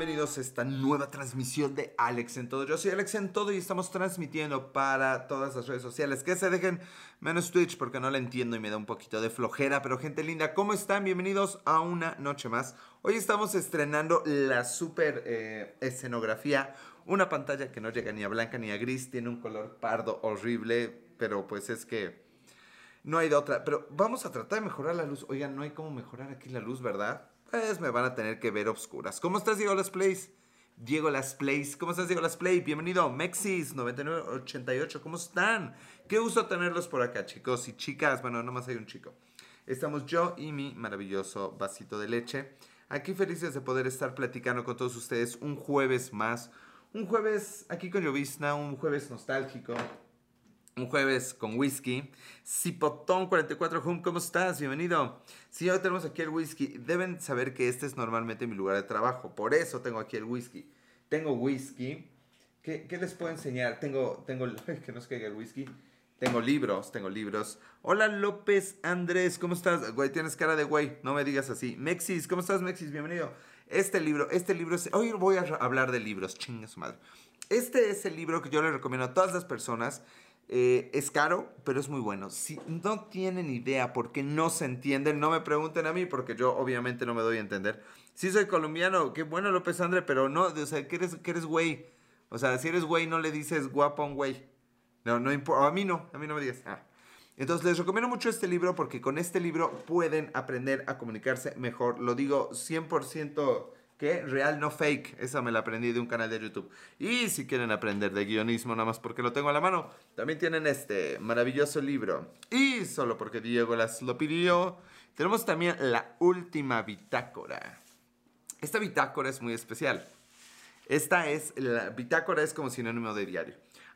bienvenidos a esta nueva transmisión de Alex en Todo. Yo soy Alex en Todo y estamos transmitiendo para todas las redes sociales. Que se dejen menos Twitch porque no la entiendo y me da un poquito de flojera. Pero gente linda, ¿cómo están? Bienvenidos a una noche más. Hoy estamos estrenando la super eh, escenografía. Una pantalla que no llega ni a blanca ni a gris. Tiene un color pardo horrible. Pero pues es que no hay de otra. Pero vamos a tratar de mejorar la luz. Oigan, no hay cómo mejorar aquí la luz, ¿verdad? Pues me van a tener que ver obscuras. ¿Cómo estás, Diego Las Plays? Diego Las Plays. ¿Cómo estás, Diego Las Play? Bienvenido. Mexis9988. ¿Cómo están? Qué gusto tenerlos por acá, chicos y chicas. Bueno, nomás hay un chico. Estamos yo y mi maravilloso vasito de leche. Aquí felices de poder estar platicando con todos ustedes un jueves más. Un jueves aquí con llovizna, un jueves nostálgico un jueves con whisky. Cipotón44 Home, ¿cómo estás? Bienvenido. Sí, hoy tenemos aquí el whisky. Deben saber que este es normalmente mi lugar de trabajo. Por eso tengo aquí el whisky. Tengo whisky. ¿Qué, les puedo enseñar? Tengo, tengo, que no se caiga el whisky. Tengo libros, tengo libros. Hola López Andrés, ¿cómo estás? Güey, tienes cara de güey, no me digas así. Mexis, ¿cómo estás Mexis? Bienvenido. Este libro, este libro es... Hoy voy a hablar de libros, chinga su madre. Este es el libro que yo le recomiendo a todas las personas eh, es caro, pero es muy bueno. Si no tienen idea porque no se entienden, no me pregunten a mí porque yo obviamente no me doy a entender. Si soy colombiano, qué bueno López André, pero no, o sea, que eres, que eres güey. O sea, si eres güey no le dices guapo a un güey. No, no importa. A mí no, a mí no me digas. Ah. Entonces les recomiendo mucho este libro porque con este libro pueden aprender a comunicarse mejor. Lo digo 100% que real no fake. Esa me la aprendí de un canal de YouTube. Y si quieren aprender de guionismo, nada más porque lo tengo a la mano, también tienen este maravilloso libro. Y solo porque Diego las lo pidió, tenemos también la última bitácora. Esta bitácora es muy especial. Esta es, la bitácora es como sinónimo de diario.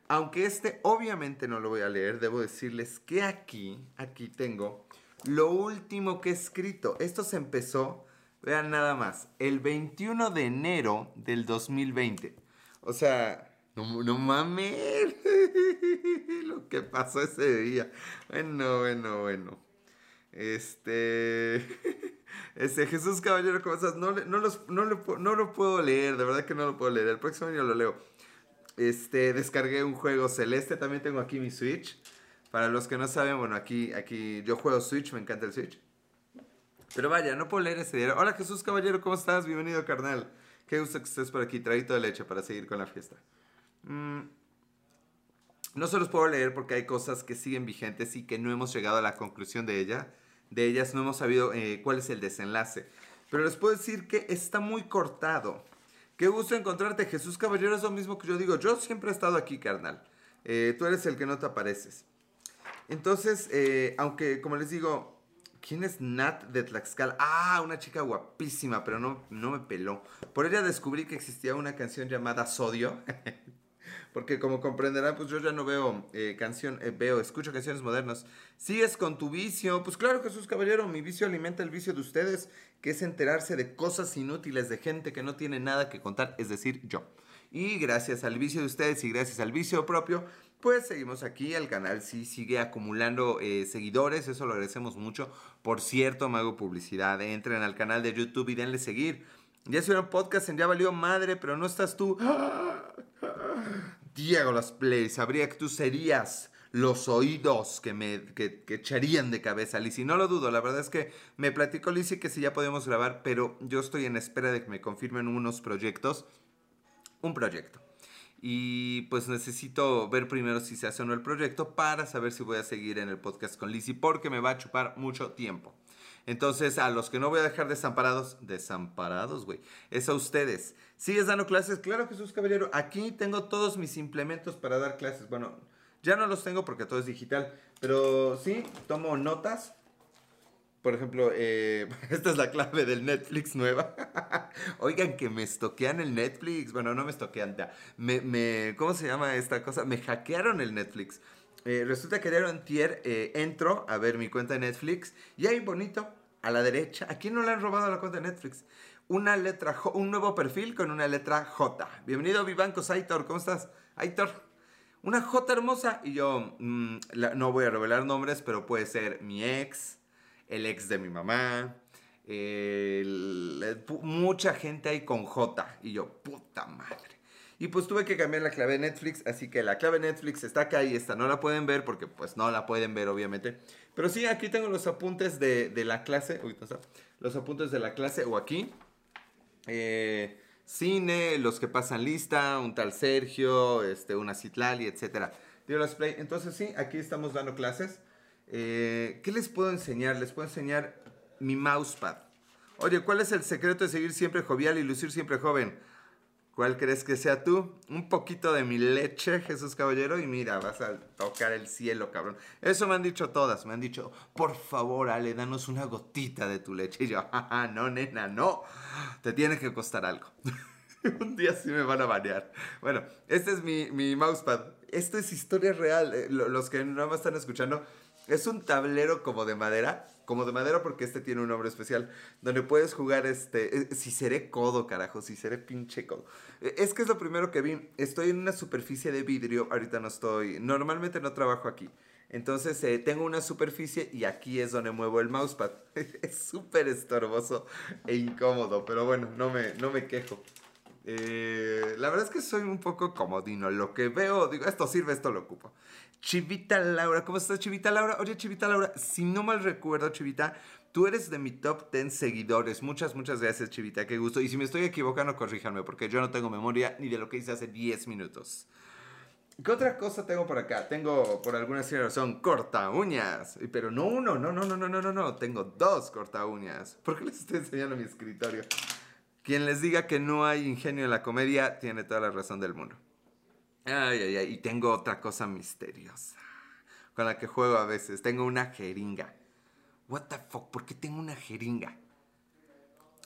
Aunque este obviamente no lo voy a leer, debo decirles que aquí, aquí tengo lo último que he escrito. Esto se empezó Vean nada más, el 21 de enero del 2020. O sea, no, no mames lo que pasó ese día. Bueno, bueno, bueno. Este. Este, Jesús Caballero, ¿cómo estás? No, no, los, no, lo, puedo leer, de verdad que no lo puedo leer. El próximo año lo leo. Este, descargué un juego celeste, también tengo aquí mi Switch. Para los que no saben, bueno, aquí, aquí yo juego Switch, me encanta el Switch. Pero vaya, no puedo leer ese diario. Hola Jesús Caballero, ¿cómo estás? Bienvenido, carnal. Qué gusto que estés por aquí. Traído de leche para seguir con la fiesta. Mm, no se los puedo leer porque hay cosas que siguen vigentes y que no hemos llegado a la conclusión de ella. De ellas no hemos sabido eh, cuál es el desenlace. Pero les puedo decir que está muy cortado. Qué gusto encontrarte, Jesús Caballero. Es lo mismo que yo digo. Yo siempre he estado aquí, carnal. Eh, tú eres el que no te apareces. Entonces, eh, aunque como les digo, ¿Quién es Nat de Tlaxcala? Ah, una chica guapísima, pero no, no me peló. Por ella descubrí que existía una canción llamada Sodio. Porque como comprenderán, pues yo ya no veo eh, canción, eh, veo, escucho canciones modernas. ¿Sigues con tu vicio? Pues claro, Jesús Caballero, mi vicio alimenta el vicio de ustedes, que es enterarse de cosas inútiles de gente que no tiene nada que contar, es decir, yo. Y gracias al vicio de ustedes y gracias al vicio propio, pues seguimos aquí, el canal sí sigue acumulando eh, seguidores, eso lo agradecemos mucho. Por cierto, me hago publicidad, entren al canal de YouTube y denle seguir. Ya un podcast en Ya Valió Madre, pero no estás tú. Diego Las Play, sabría que tú serías los oídos que me que, echarían de cabeza Lizzy. No lo dudo, la verdad es que me platicó Lizzy que si ya podemos grabar, pero yo estoy en espera de que me confirmen unos proyectos. Un proyecto y pues necesito ver primero si se hace o no el proyecto para saber si voy a seguir en el podcast con Lizzie porque me va a chupar mucho tiempo. Entonces, a los que no voy a dejar desamparados, desamparados, güey, es a ustedes. ¿Sigues dando clases? Claro, Jesús Caballero. Aquí tengo todos mis implementos para dar clases. Bueno, ya no los tengo porque todo es digital, pero sí, tomo notas por ejemplo, eh, esta es la clave del Netflix nueva. Oigan, que me estoquean el Netflix. Bueno, no me estoquean, ya. ¿Cómo se llama esta cosa? Me hackearon el Netflix. Eh, resulta que ayer antier eh, entro a ver mi cuenta de Netflix y hay bonito, a la derecha, ¿a quién no le han robado la cuenta de Netflix? Una letra J, un nuevo perfil con una letra J. Bienvenido Vivancos, Aitor, ¿cómo estás? Aitor, una J hermosa. Y yo, mm, no voy a revelar nombres, pero puede ser mi ex, el ex de mi mamá, mucha gente ahí con J. Y yo, puta madre. Y pues tuve que cambiar la clave de Netflix, así que la clave de Netflix está acá y esta no la pueden ver porque pues no la pueden ver obviamente. Pero sí, aquí tengo los apuntes de, la clase, uy, no está, los apuntes de la clase o aquí. Eh, cine, los que pasan lista, un tal Sergio, este, una Citlali, etc. Entonces sí, aquí estamos dando clases. Eh, ¿Qué les puedo enseñar? Les puedo enseñar mi mousepad. Oye, ¿cuál es el secreto de seguir siempre jovial y lucir siempre joven? ¿Cuál crees que sea tú? Un poquito de mi leche, Jesús Caballero, y mira, vas a tocar el cielo, cabrón. Eso me han dicho todas, me han dicho, por favor, Ale, danos una gotita de tu leche. Y yo, no, nena, no, te tiene que costar algo. Un día sí me van a banear. Bueno, este es mi, mi mousepad. Esto es historia real. Eh, los que no me están escuchando, es un tablero como de madera. Como de madera porque este tiene un nombre especial. Donde puedes jugar este... Eh, si seré codo, carajo. Si seré pinche codo. Eh, es que es lo primero que vi. Estoy en una superficie de vidrio. Ahorita no estoy... Normalmente no trabajo aquí. Entonces eh, tengo una superficie y aquí es donde muevo el mousepad. es súper estorboso e incómodo. Pero bueno, no me, no me quejo. La verdad es que soy un poco comodino. Lo que veo, digo, esto sirve, esto lo ocupo. Chivita Laura, ¿cómo estás Chivita Laura? Oye Chivita Laura, si no mal recuerdo Chivita, tú eres de mi top 10 seguidores. Muchas, muchas gracias Chivita, qué gusto. Y si me estoy equivocando, corríjanme, porque yo no tengo memoria ni de lo que hice hace 10 minutos. ¿Qué otra cosa tengo por acá? Tengo, por alguna razón, corta uñas. Pero no uno, no, no, no, no, no, no, no. Tengo dos corta uñas. ¿Por qué les estoy enseñando mi escritorio? Quien les diga que no hay ingenio en la comedia tiene toda la razón del mundo. Ay, ay, ay. Y tengo otra cosa misteriosa. Con la que juego a veces. Tengo una jeringa. What the fuck? ¿Por qué tengo una jeringa?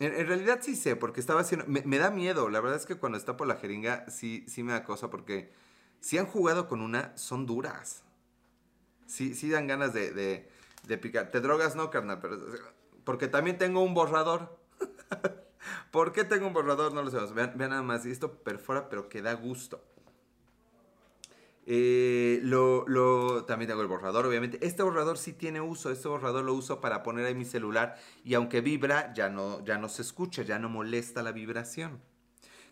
En, realidad sí sé, porque estaba haciendo... Me, da miedo. La verdad es que cuando está por la jeringa sí, sí me da cosa porque... Si han jugado con una, son duras. Sí, sí dan ganas de, de, picar. Te drogas no, carnal, pero... Porque también tengo un borrador. ¿Por qué tengo un borrador? No lo sé. Vean, vean nada más. Esto perfora, pero que da gusto. Eh, lo, también tengo el borrador, obviamente. Este borrador sí tiene uso. Este borrador lo uso para poner ahí mi celular. Y aunque vibra, ya no, ya no se escucha, ya no molesta la vibración.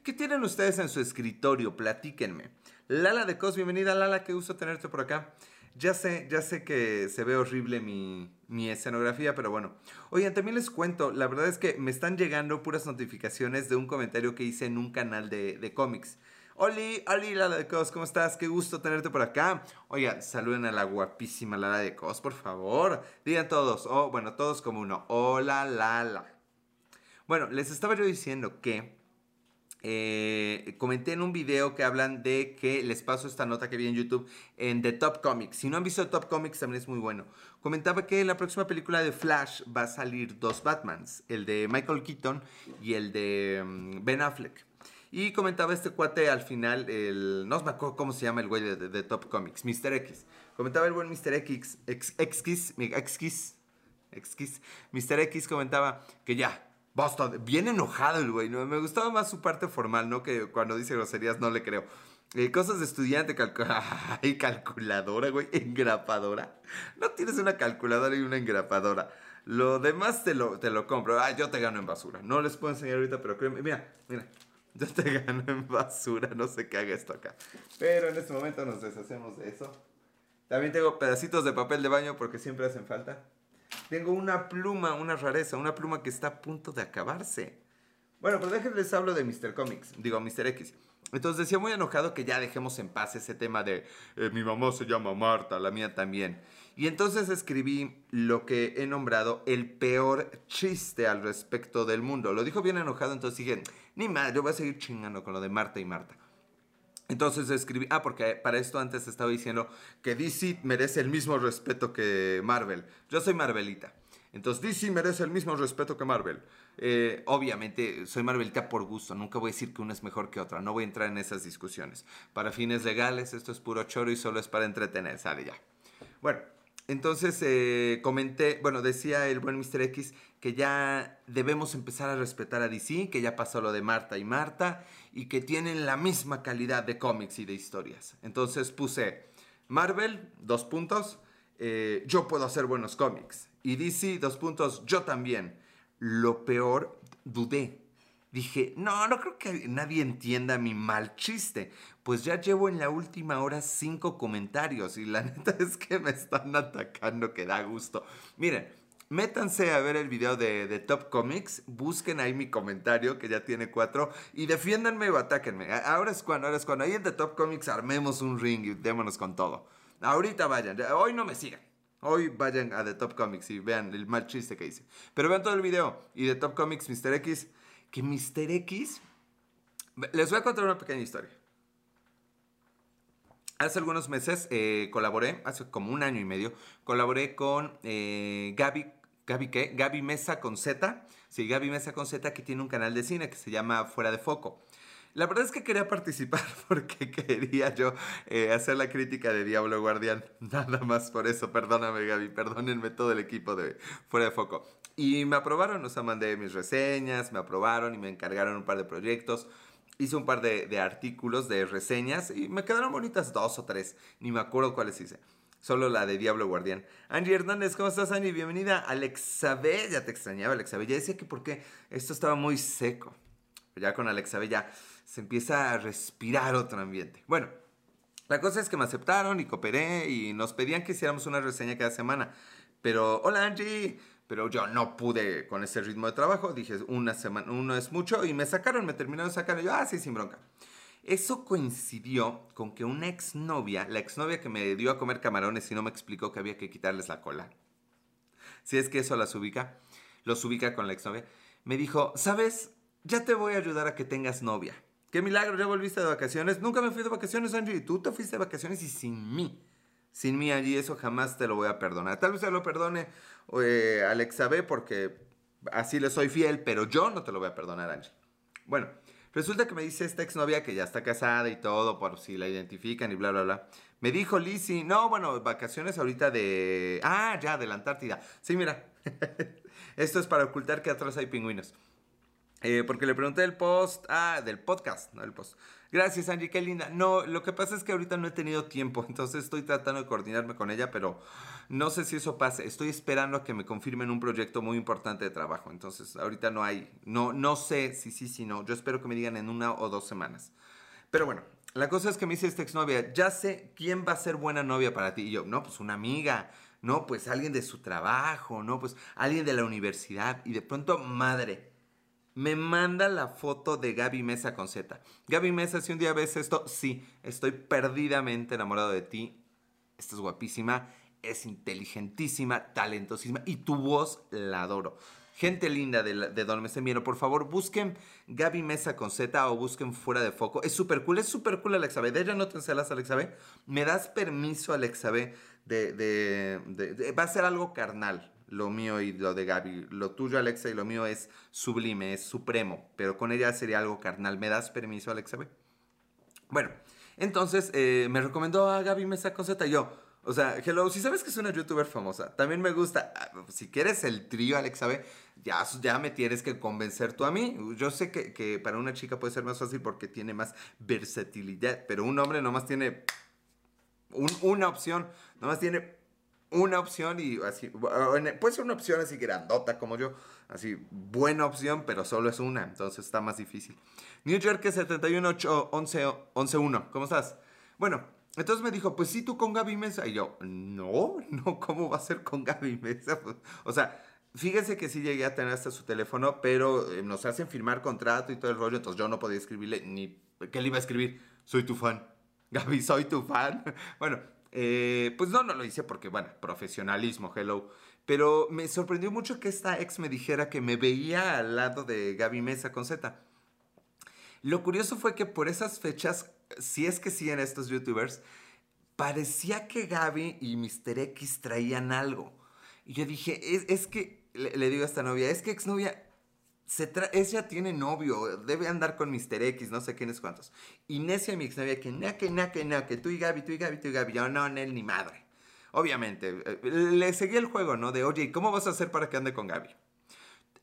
¿Qué tienen ustedes en su escritorio? Platíquenme. Lala de Cos, bienvenida Lala, qué gusto tenerte por acá. Ya sé, ya sé que se ve horrible mi, escenografía, pero bueno. Oigan, también les cuento, la verdad es que me están llegando puras notificaciones de un comentario que hice en un canal de, de cómics. Oli, Oli, Lala de Cos, ¿cómo estás? Qué gusto tenerte por acá. Oiga, saluden a la guapísima Lala de Cos, por favor. Digan todos, oh, bueno, todos como uno. Hola, Lala. Bueno, les estaba yo diciendo que eh, comenté en un video que hablan de que les paso esta nota que vi en YouTube en The Top Comics. Si no han visto Top Comics también es muy bueno. Comentaba que la próxima película de Flash va a salir dos Batmans, el de Michael Keaton y el de mm, Ben Affleck. Y comentaba este cuate al final, el, no me acuerdo cómo se llama el güey de, Top Comics, Mr. X. Comentaba el buen Mr. X, X, X, X, X, Mr. X comentaba que ya, basta, bien enojado el güey, ¿no? Me gustaba más su parte formal, ¿no? Que cuando dice groserías no le creo. Eh, cosas de estudiante, ay, calculadora, güey, engrapadora. No tienes una calculadora y una engrapadora. Lo demás te lo, te lo compro. Ah, yo te gano en basura. No les puedo enseñar ahorita, pero créeme. Mira, mira. Yo te gano en basura, no sé qué haga esto acá. Pero en este momento nos deshacemos de eso. También tengo pedacitos de papel de baño porque siempre hacen falta. Tengo una pluma, una rareza, una pluma que está a punto de acabarse. Bueno, pues déjenles hablo de Mr. Comics, digo Mr. X. Entonces decía muy enojado que ya dejemos en paz ese tema de eh, mi mamá se llama Marta, la mía también. Y entonces escribí lo que he nombrado el peor chiste al respecto del mundo. Lo dijo bien enojado, entonces dije, ni madre, yo voy a seguir chingando con lo de Marta y Marta. Entonces escribí, ah, porque para esto antes estaba diciendo que DC merece el mismo respeto que Marvel. Yo soy Marvelita. Entonces DC merece el mismo respeto que Marvel. Eh, obviamente soy Marvelita por gusto, nunca voy a decir que una es mejor que otra, no voy a entrar en esas discusiones. Para fines legales esto es puro choro y solo es para entretener, sale ya. Bueno, entonces eh, comenté, bueno, decía el buen Mr. X que ya debemos empezar a respetar a DC, que ya pasó lo de Marta y Marta y que tienen la misma calidad de cómics y de historias. Entonces puse Marvel, dos puntos, eh, yo puedo hacer buenos cómics. Y DC, dos puntos, yo también. lo peor, dudé. Dije, no, no creo que nadie entienda mi mal chiste. Pues ya llevo en la última hora cinco comentarios y la neta es que me están atacando que da gusto. Miren, métanse a ver el video de, de, Top Comics, busquen ahí mi comentario que ya tiene cuatro y defiéndanme o atáquenme. Ahora es cuando, ahora es cuando. Ahí en The Top Comics armemos un ring y démonos con todo. Ahorita vayan, hoy no me sigan. Hoy vayan a The Top Comics y vean el mal chiste que hice. Pero vean todo el video y The Top Comics Mr. X que Mr. X... Les voy a contar una pequeña historia. Hace algunos meses eh, colaboré, hace como un año y medio, colaboré con eh, Gaby, Gaby qué? Gaby Mesa con Z. Sí, Gaby Mesa con Z que tiene un canal de cine que se llama Fuera de Foco. La verdad es que quería participar porque quería yo eh, hacer la crítica de Diablo Guardián. Nada más por eso, perdóname Gaby, perdónenme todo el equipo de Fuera de Foco. Y me aprobaron, o sea, mandé mis reseñas, me aprobaron y me encargaron un par de proyectos. Hice un par de, artículos, de reseñas y me quedaron bonitas dos o tres. Ni me acuerdo cuáles hice. Solo la de Diablo Guardián. Angie Hernández, ¿cómo estás, Angie? Bienvenida. Alexabe, ya te extrañaba, Alexabe. Ya decía que porque esto estaba muy seco. Ya con Alexabe ya se empieza a respirar otro ambiente. Bueno, la cosa es que me aceptaron y cooperé y nos pedían que hiciéramos una reseña cada semana. Pero, hola Angie, pero yo no pude con ese ritmo de trabajo. Dije, una semana, uno es mucho y me sacaron, me terminaron sacando. Yo, ah, sí, sin bronca. Eso coincidió con que una exnovia, la exnovia que me dio a comer camarones y no me explicó que había que quitarles la cola, si es que eso las ubica, los ubica con la exnovia, me dijo, ¿sabes? Ya te voy a ayudar a que tengas novia. Qué milagro, ya volviste de vacaciones. Nunca me fui de vacaciones, Angie. Tú te fuiste de vacaciones y sin mí. Sin mí allí, eso jamás te lo voy a perdonar. Tal vez se lo perdone eh, Alexa B porque así le soy fiel, pero yo no te lo voy a perdonar, Angie. Bueno, resulta que me dice esta exnovia que ya está casada y todo, por si la identifican y bla, bla, bla. Me dijo Lizzie, no, bueno, vacaciones ahorita de... Ah, ya, de la Antártida. Sí, mira. Esto es para ocultar que atrás hay pingüinos. Eh, porque le pregunté el post, ah, del podcast, no el post. Gracias, Angie, qué linda. No, lo que pasa es que ahorita no he tenido tiempo, entonces estoy tratando de coordinarme con ella, pero no sé si eso pase. Estoy esperando a que me confirmen un proyecto muy importante de trabajo, entonces ahorita no hay, no, no sé si sí, si no. Yo espero que me digan en una o dos semanas. Pero bueno, la cosa es que me dice esta exnovia, ya sé quién va a ser buena novia para ti. Y yo, no, pues una amiga, no, pues alguien de su trabajo, no, pues alguien de la universidad. Y de pronto, madre me manda la foto de Gaby Mesa con Z. Gaby Mesa, si un día ves esto, sí, estoy perdidamente enamorado de ti. Estás guapísima, es inteligentísima, talentosísima y tu voz la adoro. Gente linda de, de Don Mesemiero, por favor, busquen Gaby Mesa con Z o busquen Fuera de Foco. Es súper cool, es súper cool Alexa B. De ella no te encelas, Alexa B. ¿Me das permiso, Alexa B, de, de, Va a ser algo carnal lo mío y lo de Gaby. Lo tuyo, Alexa, y lo mío es sublime, es supremo. Pero con ella sería algo carnal. ¿Me das permiso, Alexa? Bueno, entonces eh, me recomendó a Gaby Mesa Coseta y yo. O sea, hello, si sabes que es una youtuber famosa, también me gusta. Ah, si quieres el trío, Alexa B, ya, ya me tienes que convencer tú a mí. Yo sé que, que para una chica puede ser más fácil porque tiene más versatilidad, pero un hombre nomás tiene una opción, nomás tiene una opción y así, puede ser una opción así grandota como yo, así, buena opción, pero solo es una, entonces está más difícil. New York 71 11, 11 1, ¿cómo estás? Bueno, entonces me dijo, pues sí, tú con Gaby Mesa. Y yo, no, no, ¿cómo va a ser con Gaby Mesa? o sea, fíjense que sí llegué a tener hasta su teléfono, pero eh, nos hacen firmar contrato y todo el rollo, entonces yo no podía escribirle ni, ¿qué le iba a escribir? Soy tu fan. Gaby, soy tu fan. bueno, eh, pues no, no lo hice porque, bueno, profesionalismo, hello. Pero me sorprendió mucho que esta ex me dijera que me veía al lado de Gaby Mesa con Z. Lo curioso fue que por esas fechas, si es que sí en estos youtubers, parecía que Gaby y Mr. X traían algo. Y yo dije, es, es que, le, le, digo a esta novia, es que exnovia, ella tiene novio, debe andar con Mr. X, no sé quiénes cuántos. Y necia mi exnovia que na, que na, que na, que tú y Gaby, tú y Gaby, tú y Gaby. Yo, no, él ni madre. Obviamente, eh, le seguí el juego, ¿no? De, oye, ¿cómo vas a hacer para que ande con Gaby?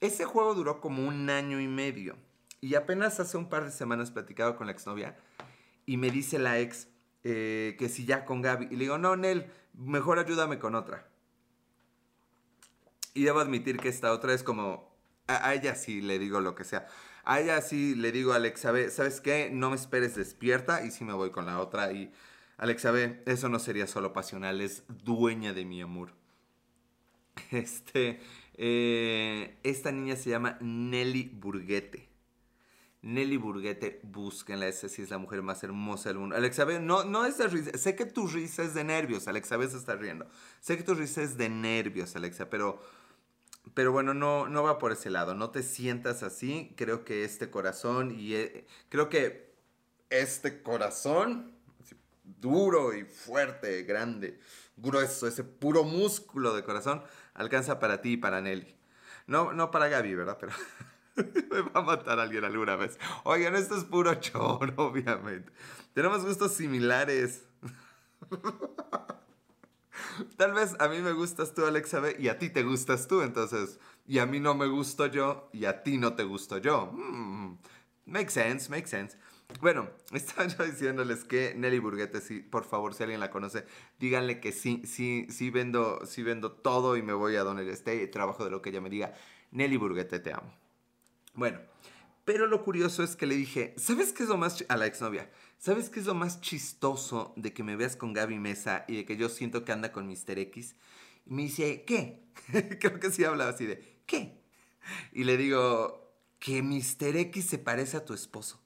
Ese juego duró como un año y medio. Y apenas hace un par de semanas platicado con la exnovia y me dice la ex eh, que si ya con Gaby. Y le digo, no, Nel, mejor ayúdame con otra. Y debo admitir que esta otra es como A, ella sí le digo lo que sea. A ella sí le digo, Alexa, ve, ¿sabes qué? No me esperes despierta y sí me voy con la otra. Y Alexa, ve, eso no sería solo pasional, es dueña de mi amor. Este, eh, esta niña se llama Nelly Burguete. Nelly Burguete, búsquenla, esa sí es la mujer más hermosa del mundo. Alexa, ve, no, no es de risa, sé que tu risa es de nervios, Alexa, ve, se está riendo. Sé que tu risa es de nervios, Alexa, pero pero bueno, no, no va por ese lado. No te sientas así. Creo que este corazón y eh, creo que este corazón, duro y fuerte, grande, grueso, ese puro músculo de corazón, alcanza para ti y para Nelly. No, no para Gaby, ¿verdad? Pero me va a matar alguien alguna vez. Oigan, esto es puro choro, obviamente. Tenemos gustos similares. Tal vez a mí me gustas tú, Alexa B, y a ti te gustas tú, entonces, y a mí no me gusto yo, y a ti no te gusto yo. Mm, make sense, make sense. Bueno, estaba yo diciéndoles que Nelly Burguete, sí, por favor, si alguien la conoce, díganle que sí, sí, sí vendo, sí vendo todo y me voy a donde esté y trabajo de lo que ella me diga. Nelly Burguete, te amo. Bueno, pero lo curioso es que le dije, ¿sabes qué es lo más a la exnovia? ¿Sabes qué es lo más chistoso de que me veas con Gaby Mesa y de que yo siento que anda con Mr. X? Y me dice, ¿qué? Creo que sí hablaba así de, ¿qué? Y le digo, que Mr. X se parece a tu esposo.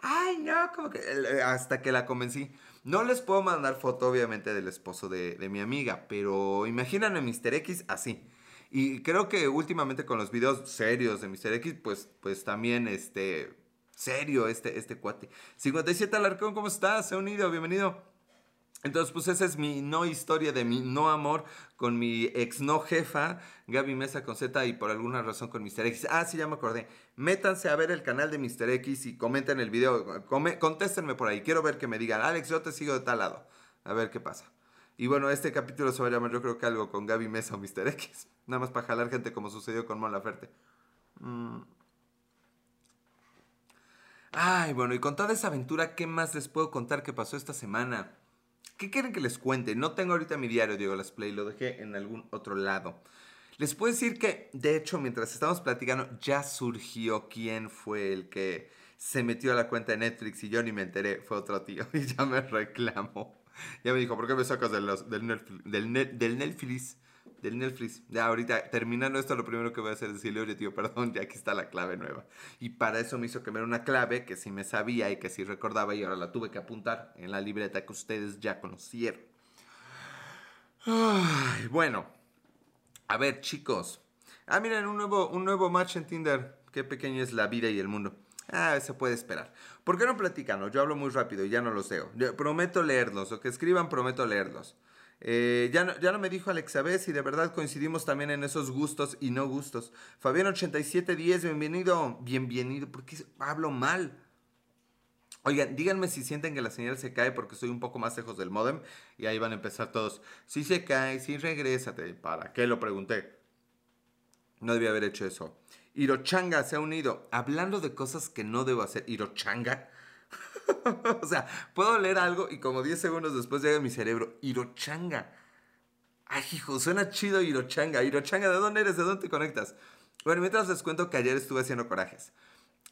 Ay, no, como que hasta que la convencí. No les puedo mandar foto, obviamente, del esposo de, mi amiga, pero imagínate a Mr. X así. Y creo que últimamente con los videos serios de Mr. X, pues, pues también, este, serio este, este cuate. 57 Alarcón, ¿cómo estás? Se ha unido, bienvenido. Entonces, pues esa es mi no historia de mi no amor con mi ex no jefa, Gaby Mesa con Z y por alguna razón con Mr. X. Ah, sí, ya me acordé. Métanse a ver el canal de Mr. X y comenten el video. contéstenme por ahí. Quiero ver que me digan, Alex, yo te sigo de tal lado. A ver qué pasa. Y bueno, este capítulo se va a llamar yo creo que algo con Gaby Mesa o Mr. X. Nada más para jalar gente como sucedió con Mon Laferte. Mm. Ay, bueno, y con toda esa aventura, ¿qué más les puedo contar que pasó esta semana? ¿Qué quieren que les cuente? No tengo ahorita mi diario, Diego Las Play, lo dejé en algún otro lado. Les puedo decir que, de hecho, mientras estamos platicando, ya surgió quién fue el que se metió a la cuenta de Netflix y yo ni me enteré, fue otro tío y ya me reclamó. Ya me dijo, ¿por qué me sacas del, Netflix, del, del Netflix? Del Netflix. Ya ahorita, terminando esto, lo primero que voy a hacer es decirle, oye tío, perdón, ya aquí está la clave nueva. Y para eso me hizo quemar una clave que sí me sabía y que sí recordaba y ahora la tuve que apuntar en la libreta que ustedes ya conocieron. Ay, bueno, a ver chicos. Ah, miren, un nuevo, un nuevo match en Tinder. Qué pequeño es la vida y el mundo. Ah, se puede esperar. ¿Por qué no platican? Yo hablo muy rápido y ya no los leo. prometo leerlos. O que escriban, prometo leerlos. Eh, ya, no, ya no me dijo Alexa B si de verdad coincidimos también en esos gustos y no gustos. Fabián8710, bienvenido. Bienvenido. ¿Por qué hablo mal? Oigan, díganme si sienten que la señal se cae porque estoy un poco más lejos del modem y ahí van a empezar todos. Si se cae, si regrésate. ¿Para qué lo pregunté? No debía haber hecho eso. Hirochanga se ha unido. Hablando de cosas que no debo hacer. Hirochanga. o sea, puedo leer algo y como 10 segundos después llega mi cerebro. Hirochanga. Ay, hijo, suena chido Hirochanga. Hirochanga, ¿de dónde eres? ¿De dónde te conectas? Bueno, mientras les cuento que ayer estuve haciendo corajes.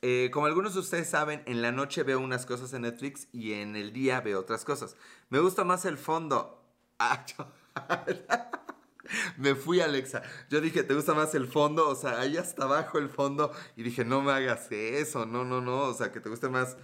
Eh, como algunos de ustedes saben, en la noche veo unas cosas en Netflix y en el día veo otras cosas. Me gusta más el fondo. Ah, me fui, Alexa. Yo dije, ¿te gusta más el fondo? O sea, ahí hasta abajo el fondo. Y dije, no me hagas eso, no, no, no. O sea, que te guste más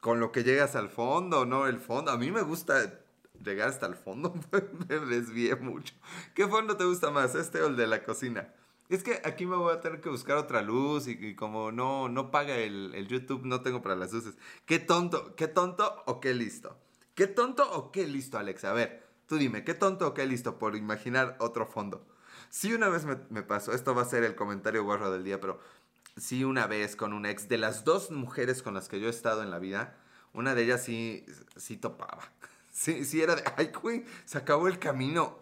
con lo que llegas al fondo, no el fondo. A mí me gusta llegar hasta el fondo. me desvié mucho. ¿Qué fondo te gusta más, este o el de la cocina? Es que aquí me voy a tener que buscar otra luz y, como no, no paga el, el, YouTube, no tengo para las luces. ¿Qué tonto? ¿Qué tonto o qué listo? ¿Qué tonto o qué listo, Alexa? A ver, Tú dime, ¿qué tonto o qué listo por imaginar otro fondo? Sí, una vez me, pasó, esto va a ser el comentario guarro del día, pero sí, una vez con un ex, de las dos mujeres con las que yo he estado en la vida, una de ellas sí, sí topaba. Sí, sí era de, ay, güey, se acabó el camino.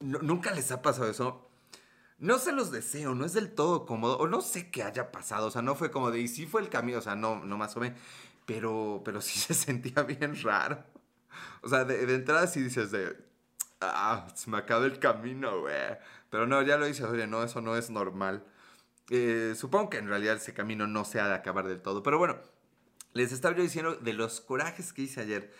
¿Nunca les ha pasado eso? No se los deseo, no es del todo cómodo, o no sé qué haya pasado, o sea, no fue como de, y sí fue el camino, o sea, no, no más o menos, pero, pero sí se sentía bien raro. O sea, de, entrada sí dices de, ah, se me acaba el camino, güey. Pero no, ya lo dices, oye, no, eso no es normal. Eh, supongo que en realidad ese camino no se ha de acabar del todo. Pero bueno, les estaba yo diciendo de los corajes que hice ayer.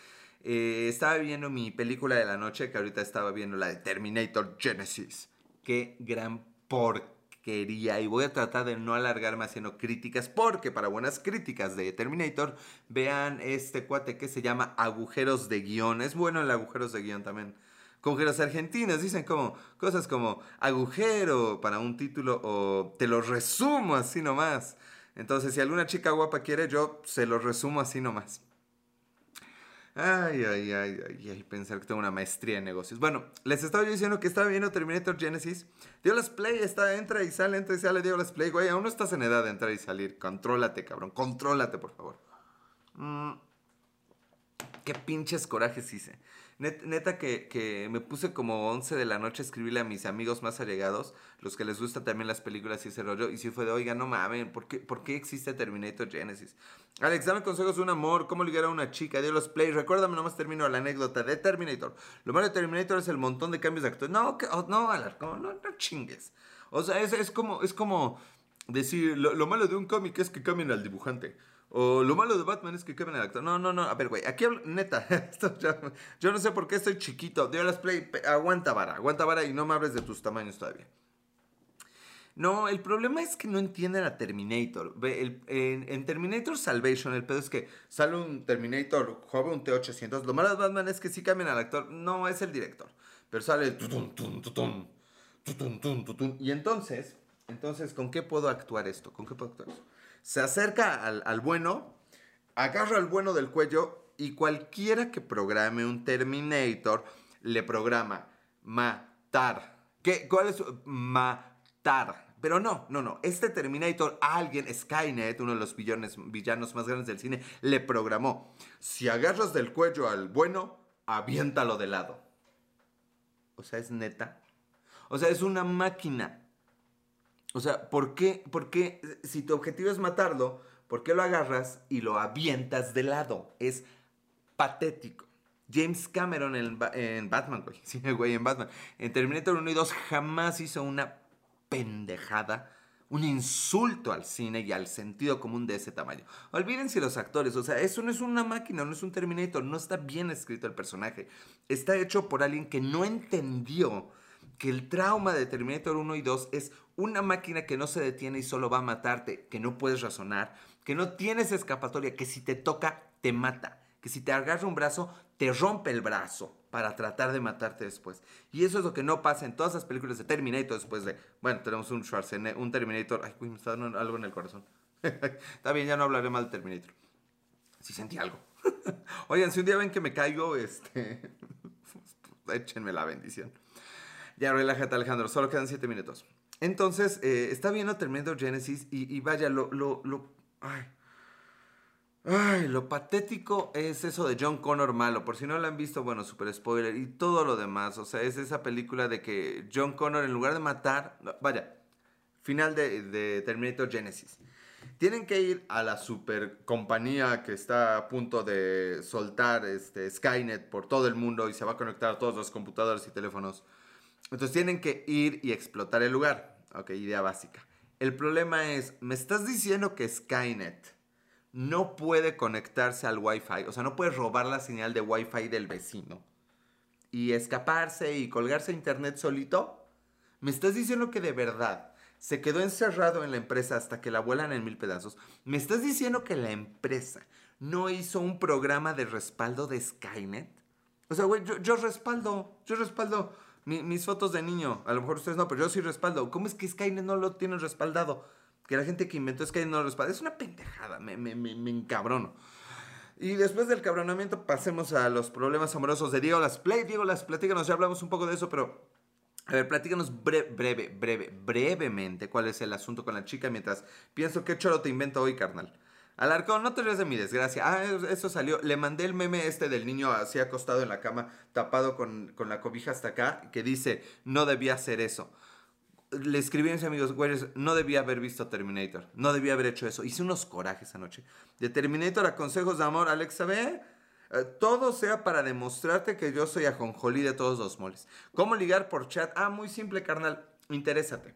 Eh, estaba viendo mi película de la noche, que ahorita estaba viendo la de Terminator Genesis. Qué gran porquería. Y voy a tratar de no alargarme haciendo críticas, porque para buenas críticas de Terminator, vean este cuate que se llama Agujeros de Guión. Es bueno el Agujeros de Guión también. Los argentinos dicen como cosas como agujero para un título o te lo resumo así nomás. Entonces, si alguna chica guapa quiere, yo se lo resumo así nomás. Ay, ay, ay, ay, ay, pensar que tengo una maestría en negocios. Bueno, les estaba diciendo que estaba viendo Terminator Genesis. las Play está, entra y sale, entra y sale, las Play. Güey, aún no estás en edad de entrar y salir. Contrólate, cabrón. Contrólate, por favor. Mm, qué pinches corajes hice neta que, me puse como 11 de la noche a escribirle a mis amigos más allegados, los que les gustan también las películas y ese rollo, y si fue de, oiga, no mames, ¿por qué, ¿por qué existe Terminator Genesis? Alex, dame consejos de un amor, cómo ligar a una chica, de los play, recuérdame, nomás termino la anécdota de Terminator. Lo malo de Terminator es el montón de cambios de actores. No, oh, no, no, no chingues. O sea, es, es, como, es como decir, lo, lo malo de un cómic es que cambien al dibujante. O lo malo de Batman es que quemen el actor. No, no, no. A ver, güey. Aquí, neta. yo no sé por qué estoy chiquito. las Play. Aguanta vara. Aguanta vara y no me hables de tus tamaños todavía. No, el problema es que no entienden a Terminator. en, Terminator Salvation, el pedo es que sale un Terminator joven, un T-800. Lo malo de Batman es que sí cambian al actor. No, es el director. Pero sale. Y entonces, entonces, ¿con qué puedo actuar esto? ¿Con qué puedo actuar esto? Se acerca al, bueno, agarra al bueno del cuello y cualquiera que programe un Terminator le programa matar. ¿Qué? ¿Cuál es? Matar. Pero no, no, no. Este Terminator, alguien, Skynet, uno de los villanos, villanos más grandes del cine, le programó. Si agarras del cuello al bueno, aviéntalo de lado. O sea, es neta. O sea, es una máquina. O sea, ¿por qué, ¿por qué, si tu objetivo es matarlo, por qué lo agarras y lo avientas de lado? Es patético. James Cameron en, Batman, güey. Sí, güey, en Batman. En Terminator 1 y 2 jamás hizo una pendejada, un insulto al cine y al sentido común de ese tamaño. Olvídense los actores, o sea, eso no es una máquina, no es un Terminator, no está bien escrito el personaje. Está hecho por alguien que no entendió que el trauma de Terminator 1 y 2 es una máquina que no se detiene y solo va a matarte, que no puedes razonar, que no tienes escapatoria, que si te toca, te mata, que si te agarra un brazo, te rompe el brazo para tratar de matarte después. Y eso es lo que no pasa en todas las películas de Terminator después de, bueno, tenemos un Schwarzenegger, un Terminator, ay, me está dando algo en el corazón. está bien, ya no hablaré mal de Terminator. Si sentí algo. Oigan, si un día ven que me caigo, este, échenme la bendición. Ya relájate Alejandro, solo quedan 7 minutos. Entonces, eh, está viendo Terminator Genesis y, vaya, lo, lo, lo, ay, ay, lo patético es eso de John Connor malo. Por si no lo han visto, bueno, super spoiler y todo lo demás. O sea, es esa película de que John Connor en lugar de matar, vaya, final de, de Terminator Genesis. Tienen que ir a la super compañía que está a punto de soltar este Skynet por todo el mundo y se va a conectar a todos los computadores y teléfonos entonces tienen que ir y explotar el lugar. Ok, idea básica. El problema es, me estás diciendo que Skynet no puede conectarse al Wi-Fi, o sea, no puede robar la señal de Wi-Fi del vecino y escaparse y colgarse a internet solito. ¿Me estás diciendo que de verdad se quedó encerrado en la empresa hasta que la vuelan en mil pedazos? ¿Me estás diciendo que la empresa no hizo un programa de respaldo de Skynet? O sea, güey, yo, yo respaldo, yo respaldo mis fotos de niño. A lo mejor ustedes no, pero yo sí respaldo. ¿Cómo es que Skynet no lo tiene respaldado? Que la gente que inventó Skynet no lo respalda. Es una pendejada, me, me, me, encabrono. Y después del cabronamiento pasemos a los problemas amorosos de Diego Las Play. Diego Las, platícanos, ya hablamos un poco de eso, pero... A ver, platícanos breve, breve, breve, brevemente cuál es el asunto con la chica mientras pienso qué choro te invento hoy, carnal. Alarcón, no te rías de mi desgracia. Ah, eso salió. Le mandé el meme este del niño así acostado en la cama, tapado con, la cobija hasta acá, que dice, no debía hacer eso. Le escribí a mis amigos, güeyes, no debía haber visto Terminator. No debía haber hecho eso. Hice unos corajes anoche. De Terminator a consejos de amor, Alexa, ve. Eh, todo sea para demostrarte que yo soy ajonjolí de todos los moles. ¿Cómo ligar por chat? Ah, muy simple, carnal. Interésate.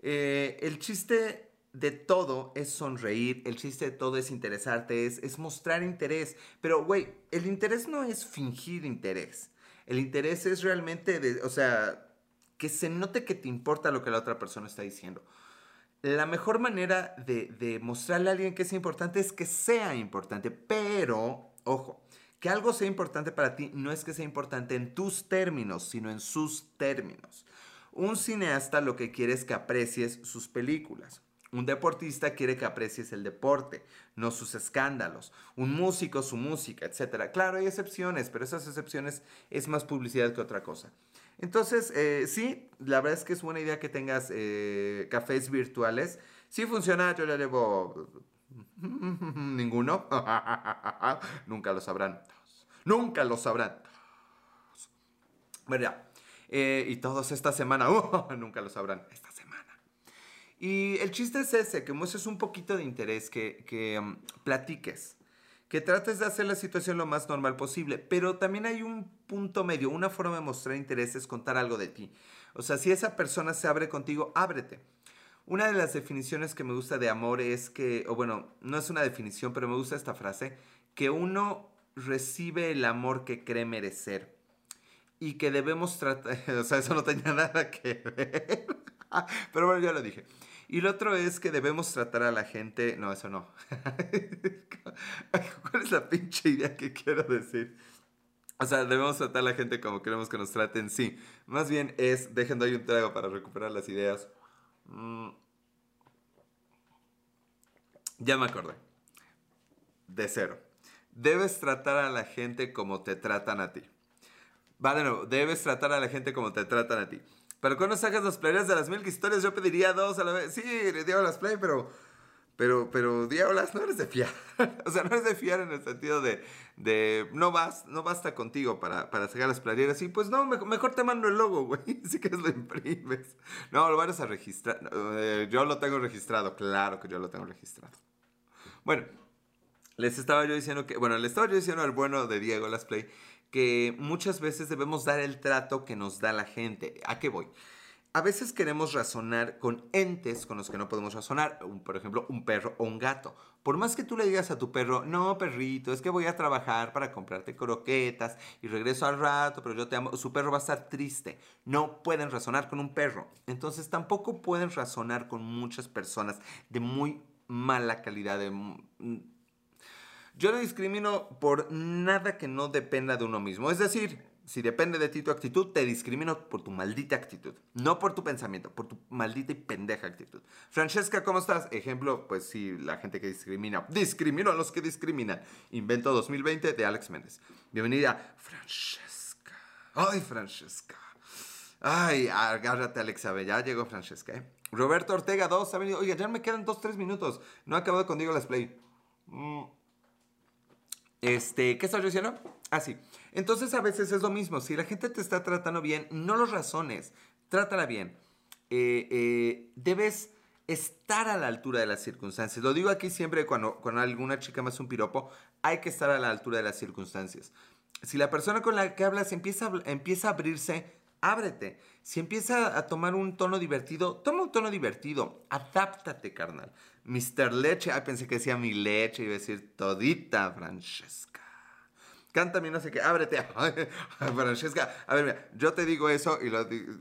Eh, el chiste de todo es sonreír, el chiste de todo es interesarte, es, mostrar interés. Pero, güey, el interés no es fingir interés. El interés es realmente, de, o sea, que se note que te importa lo que la otra persona está diciendo. La mejor manera de, de mostrarle a alguien que es importante es que sea importante, pero, ojo, que algo sea importante para ti no es que sea importante en tus términos, sino en sus términos. Un cineasta lo que quiere es que aprecies sus películas. Un deportista quiere que aprecies el deporte, no sus escándalos. Un músico su música, etc. Claro, hay excepciones, pero esas excepciones es más publicidad que otra cosa. Entonces, eh, sí, la verdad es que es buena idea que tengas eh, cafés virtuales. Si funciona, yo le llevo ninguno. Nunca lo sabrán. Nunca lo sabrán. ¿Verdad? Eh, y todos esta semana, nunca lo sabrán. Y el chiste es ese, que muestres un poquito de interés, que, que um, platiques, que trates de hacer la situación lo más normal posible, pero también hay un punto medio, una forma de mostrar interés es contar algo de ti. O sea, si esa persona se abre contigo, ábrete. Una de las definiciones que me gusta de amor es que, o bueno, no es una definición, pero me gusta esta frase, que uno recibe el amor que cree merecer y que debemos tratar, o sea, eso no tenía nada que ver, pero bueno, ya lo dije. Y lo otro es que debemos tratar a la gente, no, eso no. ¿Cuál es la pinche idea que quiero decir? O sea, debemos tratar a la gente como queremos que nos traten, sí. Más bien es, dejen ahí un trago para recuperar las ideas. Mm. Ya me acordé. De cero. Debes tratar a la gente como te tratan a ti. Va de nuevo, debes tratar a la gente como te tratan a ti. Pero cuando sacas las playas de las mil historias, yo pediría dos a la vez. Sí, las play, pero. Pero, pero, diablas, no eres de fiar. o sea, no eres de fiar en el sentido de, de no, vas, no basta contigo para, para sacar las playeras. Y pues no, mejor te mando el logo, güey. Si que lo imprimes. No, lo vas a registrar. Eh, yo lo tengo registrado, claro que yo lo tengo registrado. Bueno, les estaba yo diciendo que, bueno, le estaba yo diciendo al bueno de Diego Las Play que muchas veces debemos dar el trato que nos da la gente. ¿A qué voy? A veces queremos razonar con entes con los que no podemos razonar, por ejemplo, un perro o un gato. Por más que tú le digas a tu perro, no, perrito, es que voy a trabajar para comprarte croquetas y regreso al rato, pero yo te amo, su perro va a estar triste. No pueden razonar con un perro. Entonces tampoco pueden razonar con muchas personas de muy mala calidad, de yo no discrimino por nada que no dependa de uno mismo. Es decir, si depende de ti tu actitud, te discrimino por tu maldita actitud. No por tu pensamiento, por tu maldita y pendeja actitud. Francesca, ¿cómo estás? Ejemplo, pues sí, la gente que discrimina. Discrimino a los que discriminan. Invento 2020 de Alex Méndez. Bienvenida, Francesca. Ay, Francesca. Ay, agárrate, Alexa. Ya llegó Francesca, ¿eh? Roberto Ortega 2 ha venido. Oiga, ya me quedan 2-3 minutos. No he acabado contigo las play. Mm. Este, ¿qué estás diciendo? Ah, sí. Entonces a veces es lo mismo. Si la gente te está tratando bien, no los razones. Trátala bien. Eh, eh, debes estar a la altura de las circunstancias. Lo digo aquí siempre cuando, cuando alguna chica me hace un piropo, hay que estar a la altura de las circunstancias. Si la persona con la que hablas empieza, empieza a abrirse, ábrete. Si empieza a tomar un tono divertido, toma un tono divertido. Adáptate, carnal. Mr. Leche, ay, pensé que decía mi leche, iba a decir todita, Francesca. Cántame no sé qué, ábrete, Francesca. A ver, mira, yo te digo eso y lo digo.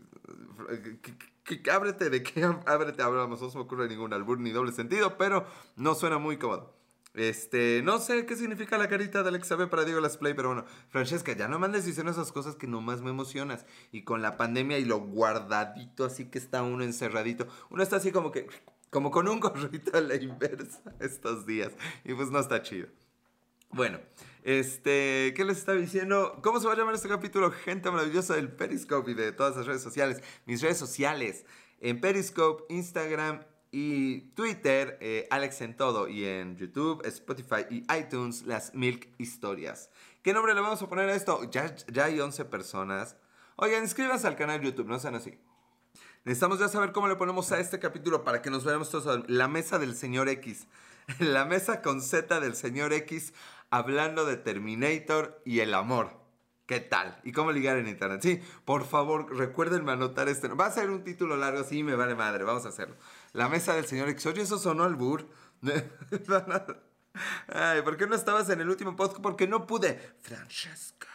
ábrete, ¿de qué ábrete hablamos? No se me ocurre ningún albur ni doble sentido, pero no suena muy cómodo. Este, no sé qué significa la carita de Alexa B para Diego Las Play, pero bueno, Francesca, ya no mandes diciendo esas cosas que nomás me emocionas. Y con la pandemia y lo guardadito, así que está uno encerradito, uno está así como que, como con un gorrito a la inversa estos días. Y pues no está chido. Bueno, este, ¿qué les estaba diciendo? ¿Cómo se va a llamar este capítulo? Gente maravillosa del Periscope y de todas las redes sociales. Mis redes sociales en Periscope, Instagram y Twitter, eh, Alex en todo, y en YouTube, Spotify y iTunes, las Milk Historias. ¿Qué nombre le vamos a poner a esto? Ya, ya hay 11 personas. Oigan, inscríbanse al canal YouTube, no sean así. Necesitamos ya saber cómo le ponemos a este capítulo para que nos veamos todos. La mesa del señor X. La mesa con Z del señor X hablando de Terminator y el amor. ¿Qué tal? ¿Y cómo ligar en internet? Sí, por favor, recuérdenme anotar este. Va a ser un título largo, sí, me vale madre, vamos a hacerlo. La mesa del señor. Oye, eso sonó al bur. Ay, ¿por qué no estabas en el último podcast? Porque no pude. Francesca.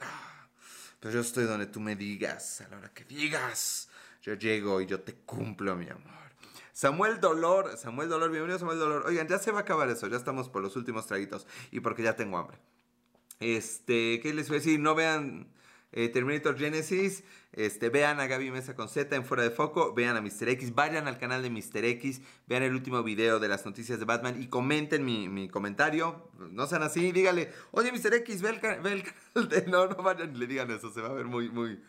Ah, pero yo estoy donde tú me digas, a la hora que digas. Yo llego y yo te cumplo, mi amor. Samuel Dolor, Samuel Dolor, bienvenido Samuel Dolor. Oigan, ya se va a acabar eso, ya estamos por los últimos traguitos y porque ya tengo hambre. Este, ¿qué les voy a decir? No vean eh, Terminator Genesis, este, vean a Gaby Mesa con Z en Fuera de Foco, vean a Mr. X, vayan al canal de Mr. X, vean el último video de las noticias de Batman y comenten mi, comentario. No sean así, dígale, oye Mr. X, ve el, ve el canal de... No, no vayan, le digan eso, se va a ver muy, muy,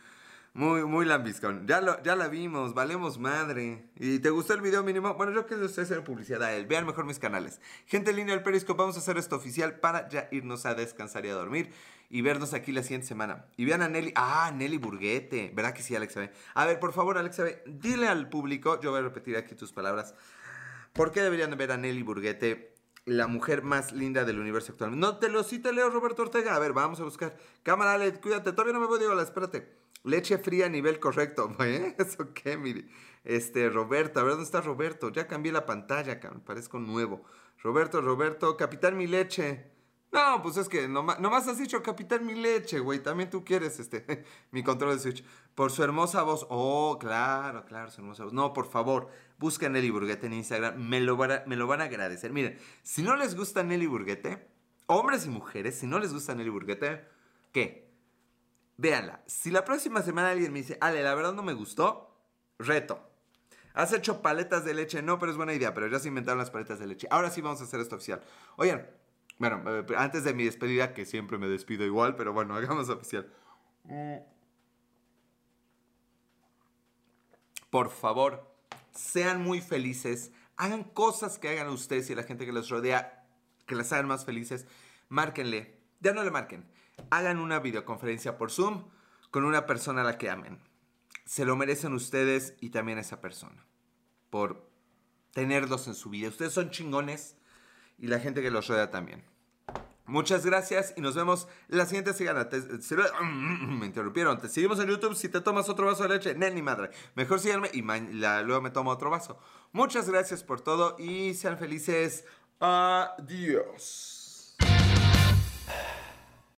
muy, muy lambiscón. Ya, lo, ya la vimos, valemos madre. ¿Y te gustó el video mínimo? Bueno, yo quiero hacer publicidad a él. Vean mejor mis canales. Gente en línea del Periscope, vamos a hacer esto oficial para ya irnos a descansar y a dormir. Y vernos aquí la siguiente semana. Y vean a Nelly. Ah, Nelly Burguete. ¿Verdad que sí, Alexa A ver, por favor, Alexa dile al público, yo voy a repetir aquí tus palabras. ¿Por qué deberían ver a Nelly Burguete? la mujer más linda del universo actual. No te lo sí te leo, Roberto Ortega. A ver, vamos a buscar. Cámara, Ale, cuídate. Todavía no me voy, Diego, espérate. Leche fría a nivel correcto. ¿Eh? ¿Eso qué, mire? Este, Roberto, a ver dónde está Roberto. Ya cambié la pantalla, me parezco nuevo. Roberto, Roberto, Capitán Mi Leche. No, pues es que nomás, nomás has dicho Capitán Mi Leche, güey. También tú quieres este, mi control de Switch. Por su hermosa voz. Oh, claro, claro, su hermosa voz. No, por favor, busquen Nelly Burguete en Instagram. Me lo, van a, me lo van a agradecer. Miren, si no les gusta Nelly Burguete, hombres y mujeres, si no les gusta Nelly Burguete, ¿qué? Véanla. Si la próxima semana alguien me dice, Ale, la verdad no me gustó, reto. Has hecho paletas de leche, no, pero es buena idea, pero ya se inventaron las paletas de leche. Ahora sí vamos a hacer esto oficial. Oigan, bueno, eh, antes de mi despedida, que siempre me despido igual, pero bueno, hagamos oficial. Por favor, sean muy felices, hagan cosas que hagan ustedes y la gente que les rodea, que las hagan más felices. Márquenle, ya no le marquen hagan una videoconferencia por Zoom con una persona a la que amen. Se lo merecen ustedes y también esa persona. Por tenerlos en su vida. Ustedes son chingones y la gente que los rodea también. Muchas gracias y nos vemos la siguiente semana. me interrumpieron. Te seguimos en YouTube. Si te tomas otro vaso de leche, ni madre. Mejor síganme y luego me tomo otro vaso. Muchas gracias por todo y sean felices. Adiós.